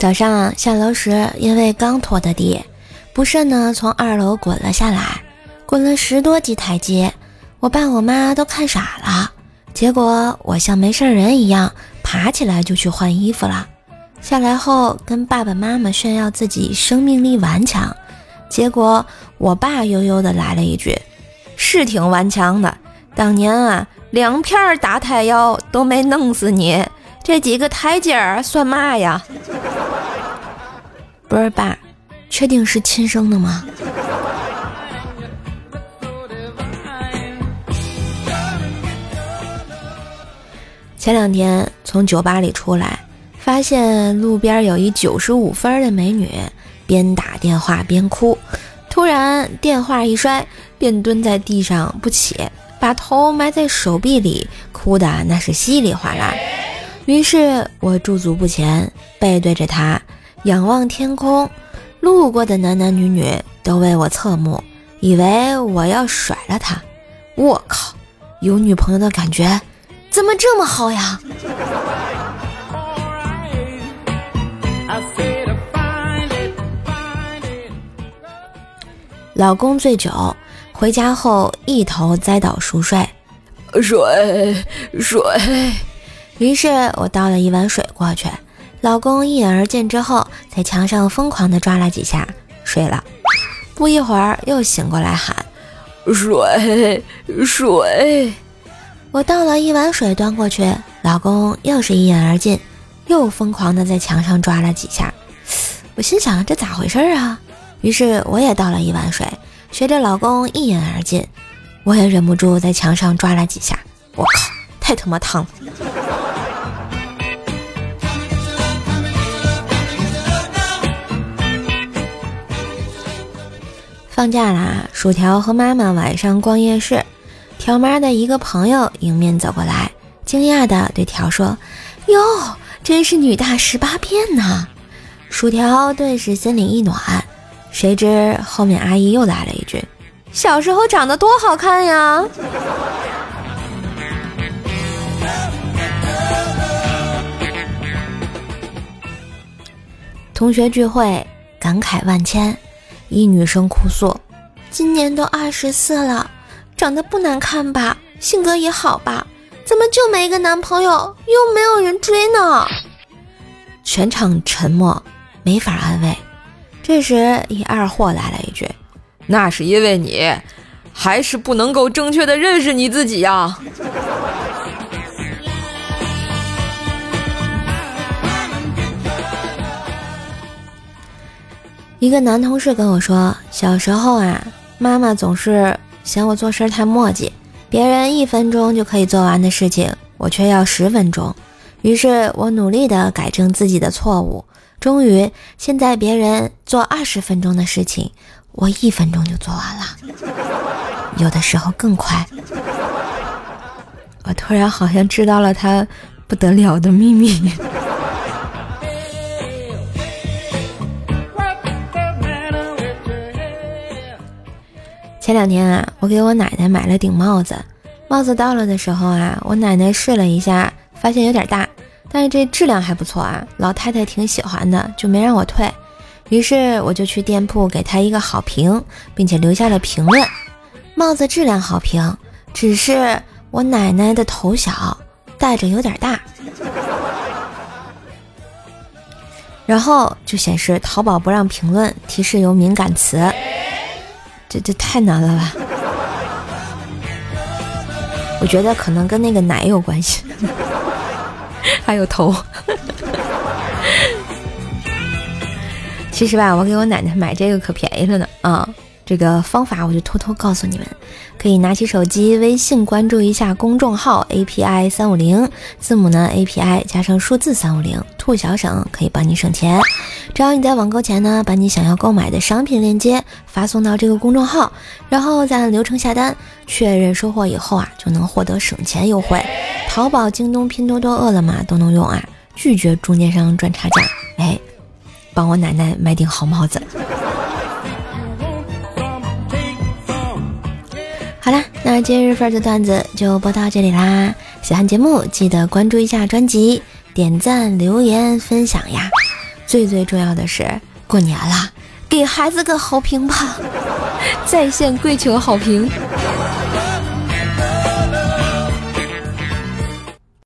早上下楼时，因为刚拖的地，不慎呢从二楼滚了下来，滚了十多级台阶，我爸我妈都看傻了。结果我像没事人一样爬起来就去换衣服了。下来后跟爸爸妈妈炫耀自己生命力顽强，结果我爸悠悠的来了一句：“是挺顽强的，当年啊两片打胎药都没弄死你。”这几个台阶儿算嘛呀？不是爸，确定是亲生的吗？前两天从酒吧里出来，发现路边有一九十五分的美女，边打电话边哭，突然电话一摔，便蹲在地上不起，把头埋在手臂里，哭的那是稀里哗啦。于是我驻足不前，背对着他，仰望天空。路过的男男女女都为我侧目，以为我要甩了他。我靠，有女朋友的感觉怎么这么好呀？老公醉酒回家后，一头栽倒熟睡。水水。于是我倒了一碗水过去，老公一眼而见之后，在墙上疯狂地抓了几下，睡了。不一会儿又醒过来喊：“水水！”我倒了一碗水端过去，老公又是一眼而尽，又疯狂地在墙上抓了几下。我心想这咋回事啊？于是我也倒了一碗水，学着老公一饮而尽，我也忍不住在墙上抓了几下。我靠，太他妈烫了！放假啦！薯条和妈妈晚上逛夜市，条妈的一个朋友迎面走过来，惊讶的对条说：“哟，真是女大十八变呐！”薯条顿时心里一暖，谁知后面阿姨又来了一句：“小时候长得多好看呀！”同学聚会，感慨万千。一女生哭诉：“今年都二十四了，长得不难看吧？性格也好吧？怎么就没个男朋友，又没有人追呢？”全场沉默，没法安慰。这时，一二货来了一句：“那是因为你还是不能够正确的认识你自己呀。”一个男同事跟我说，小时候啊，妈妈总是嫌我做事太磨叽，别人一分钟就可以做完的事情，我却要十分钟。于是我努力的改正自己的错误，终于现在别人做二十分钟的事情，我一分钟就做完了，有的时候更快。我突然好像知道了他不得了的秘密。前两天啊，我给我奶奶买了顶帽子，帽子到了的时候啊，我奶奶试了一下，发现有点大，但是这质量还不错啊，老太太挺喜欢的，就没让我退。于是我就去店铺给她一个好评，并且留下了评论：帽子质量好评，只是我奶奶的头小，戴着有点大。然后就显示淘宝不让评论，提示有敏感词。这这太难了吧！我觉得可能跟那个奶有关系，还有头。其实吧，我给我奶奶买这个可便宜了呢啊。这个方法我就偷偷告诉你们，可以拿起手机微信关注一下公众号 API 三五零，字母呢 API 加上数字三五零，兔小省可以帮你省钱。只要你在网购前呢，把你想要购买的商品链接发送到这个公众号，然后再按流程下单，确认收货以后啊，就能获得省钱优惠。淘宝、京东、拼多多、饿了么都能用啊，拒绝中间商赚差价。哎，帮我奶奶买顶好帽子。好啦，那今日份的段子就播到这里啦。喜欢节目记得关注一下专辑，点赞、留言、分享呀。最最重要的是，过年了，给孩子个好评吧，在线跪求好评。